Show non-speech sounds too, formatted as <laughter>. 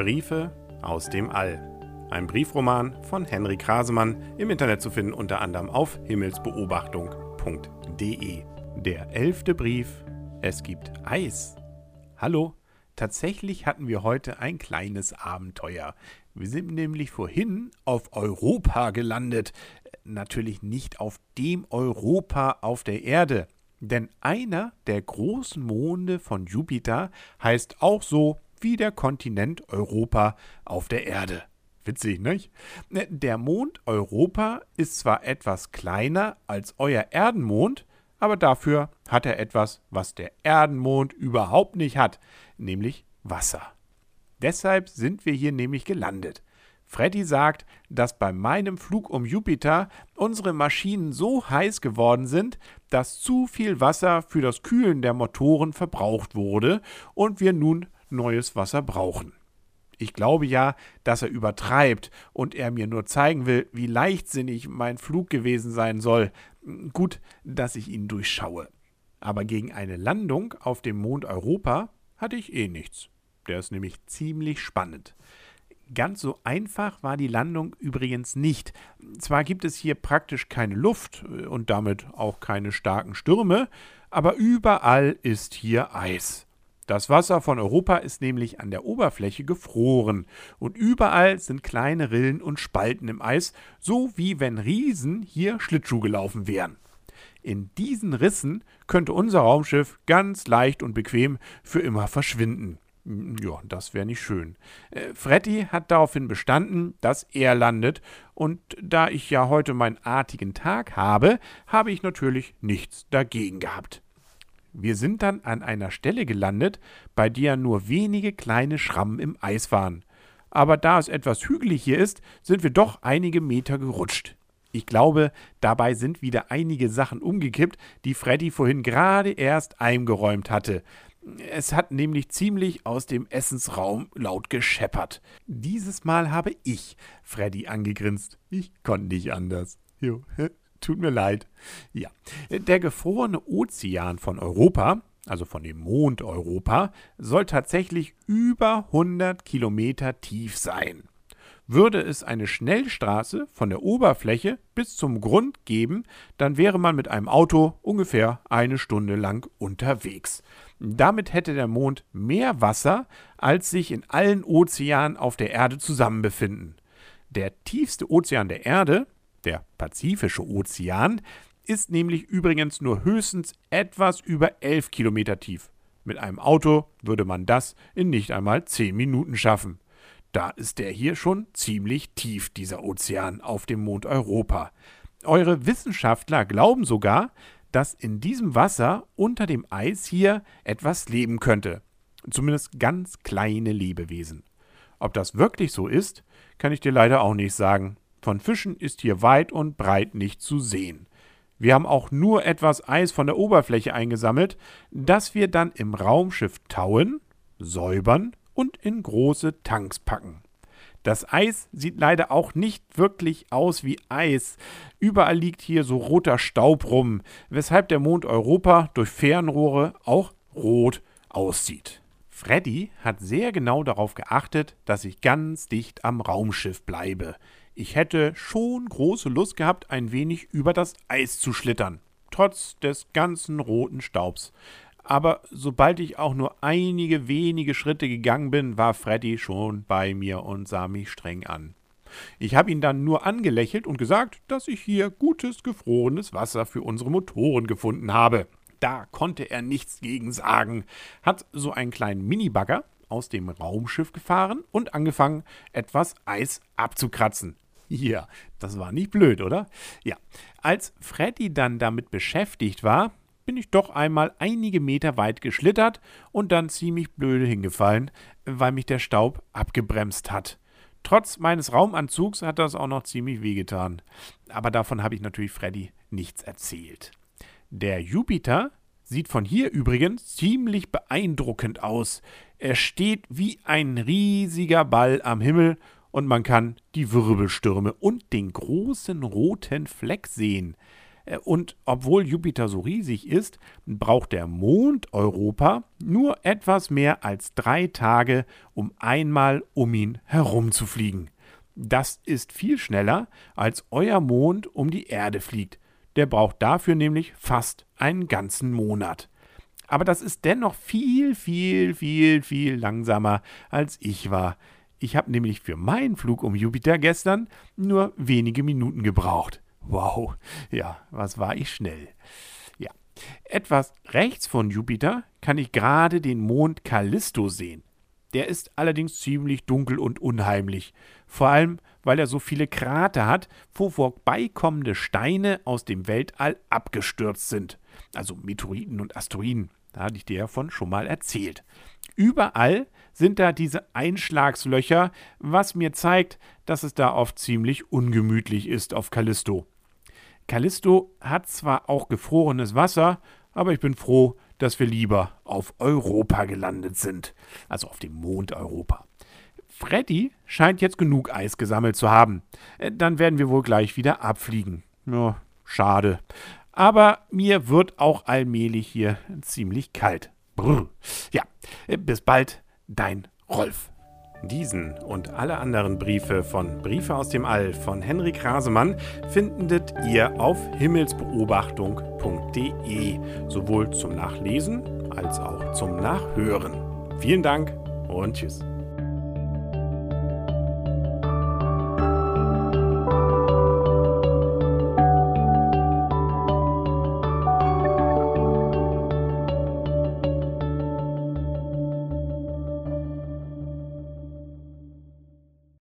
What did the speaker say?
Briefe aus dem All. Ein Briefroman von Henry Krasemann, im Internet zu finden unter anderem auf himmelsbeobachtung.de. Der elfte Brief. Es gibt Eis. Hallo, tatsächlich hatten wir heute ein kleines Abenteuer. Wir sind nämlich vorhin auf Europa gelandet. Natürlich nicht auf dem Europa auf der Erde. Denn einer der großen Monde von Jupiter heißt auch so wie der Kontinent Europa auf der Erde. Witzig, nicht? Der Mond Europa ist zwar etwas kleiner als euer Erdenmond, aber dafür hat er etwas, was der Erdenmond überhaupt nicht hat, nämlich Wasser. Deshalb sind wir hier nämlich gelandet. Freddy sagt, dass bei meinem Flug um Jupiter unsere Maschinen so heiß geworden sind, dass zu viel Wasser für das Kühlen der Motoren verbraucht wurde und wir nun neues Wasser brauchen. Ich glaube ja, dass er übertreibt und er mir nur zeigen will, wie leichtsinnig mein Flug gewesen sein soll. Gut, dass ich ihn durchschaue. Aber gegen eine Landung auf dem Mond Europa hatte ich eh nichts. Der ist nämlich ziemlich spannend. Ganz so einfach war die Landung übrigens nicht. Zwar gibt es hier praktisch keine Luft äh, und damit auch keine starken Stürme, aber überall ist hier Eis. Das Wasser von Europa ist nämlich an der Oberfläche gefroren und überall sind kleine Rillen und Spalten im Eis, so wie wenn Riesen hier Schlittschuh gelaufen wären. In diesen Rissen könnte unser Raumschiff ganz leicht und bequem für immer verschwinden. Ja, das wäre nicht schön. Äh, Freddy hat daraufhin bestanden, dass er landet, und da ich ja heute meinen artigen Tag habe, habe ich natürlich nichts dagegen gehabt. Wir sind dann an einer Stelle gelandet, bei der nur wenige kleine Schrammen im Eis waren. Aber da es etwas hügelig hier ist, sind wir doch einige Meter gerutscht. Ich glaube, dabei sind wieder einige Sachen umgekippt, die Freddy vorhin gerade erst eingeräumt hatte. Es hat nämlich ziemlich aus dem Essensraum laut gescheppert. Dieses Mal habe ich Freddy angegrinst. Ich konnte nicht anders. Jo, <laughs> tut mir leid. Ja, der gefrorene Ozean von Europa, also von dem Mond Europa, soll tatsächlich über 100 Kilometer tief sein. Würde es eine Schnellstraße von der Oberfläche bis zum Grund geben, dann wäre man mit einem Auto ungefähr eine Stunde lang unterwegs. Damit hätte der Mond mehr Wasser, als sich in allen Ozeanen auf der Erde zusammen befinden. Der tiefste Ozean der Erde, der Pazifische Ozean, ist nämlich übrigens nur höchstens etwas über 11 Kilometer tief. Mit einem Auto würde man das in nicht einmal 10 Minuten schaffen. Da ist der hier schon ziemlich tief, dieser Ozean auf dem Mond Europa. Eure Wissenschaftler glauben sogar, dass in diesem Wasser unter dem Eis hier etwas leben könnte. Zumindest ganz kleine Lebewesen. Ob das wirklich so ist, kann ich dir leider auch nicht sagen. Von Fischen ist hier weit und breit nicht zu sehen. Wir haben auch nur etwas Eis von der Oberfläche eingesammelt, das wir dann im Raumschiff tauen, säubern und in große Tanks packen. Das Eis sieht leider auch nicht wirklich aus wie Eis. Überall liegt hier so roter Staub rum, weshalb der Mond Europa durch Fernrohre auch rot aussieht. Freddy hat sehr genau darauf geachtet, dass ich ganz dicht am Raumschiff bleibe. Ich hätte schon große Lust gehabt, ein wenig über das Eis zu schlittern, trotz des ganzen roten Staubs aber sobald ich auch nur einige wenige Schritte gegangen bin, war Freddy schon bei mir und sah mich streng an. Ich habe ihn dann nur angelächelt und gesagt, dass ich hier gutes, gefrorenes Wasser für unsere Motoren gefunden habe. Da konnte er nichts gegen sagen, hat so einen kleinen Minibagger aus dem Raumschiff gefahren und angefangen, etwas Eis abzukratzen. Ja, das war nicht blöd, oder? Ja, als Freddy dann damit beschäftigt war, bin ich doch einmal einige Meter weit geschlittert und dann ziemlich blöde hingefallen, weil mich der Staub abgebremst hat. Trotz meines Raumanzugs hat das auch noch ziemlich wehgetan. Aber davon habe ich natürlich Freddy nichts erzählt. Der Jupiter sieht von hier übrigens ziemlich beeindruckend aus. Er steht wie ein riesiger Ball am Himmel und man kann die Wirbelstürme und den großen roten Fleck sehen. Äh, und obwohl Jupiter so riesig ist, braucht der Mond Europa nur etwas mehr als drei Tage, um einmal um ihn herumzufliegen. Das ist viel schneller, als euer Mond um die Erde fliegt. Der braucht dafür nämlich fast einen ganzen Monat. Aber das ist dennoch viel, viel, viel, viel langsamer, als ich war. Ich habe nämlich für meinen Flug um Jupiter gestern nur wenige Minuten gebraucht. Wow, ja, was war ich schnell. Ja, etwas rechts von Jupiter kann ich gerade den Mond Callisto sehen. Der ist allerdings ziemlich dunkel und unheimlich, vor allem weil er so viele Krater hat, wo vorbeikommende Steine aus dem Weltall abgestürzt sind. Also Meteoriten und Asteroiden. Da hatte ich dir davon schon mal erzählt. Überall sind da diese Einschlagslöcher, was mir zeigt, dass es da oft ziemlich ungemütlich ist auf Callisto. Callisto hat zwar auch gefrorenes Wasser, aber ich bin froh, dass wir lieber auf Europa gelandet sind, also auf dem Mond Europa. Freddy scheint jetzt genug Eis gesammelt zu haben. Äh, dann werden wir wohl gleich wieder abfliegen. Ja, schade. Aber mir wird auch allmählich hier ziemlich kalt. Brr. Ja, äh, bis bald, dein Rolf. Diesen und alle anderen Briefe von Briefe aus dem All von Henrik Rasemann findet ihr auf himmelsbeobachtung.de, sowohl zum Nachlesen als auch zum Nachhören. Vielen Dank und tschüss.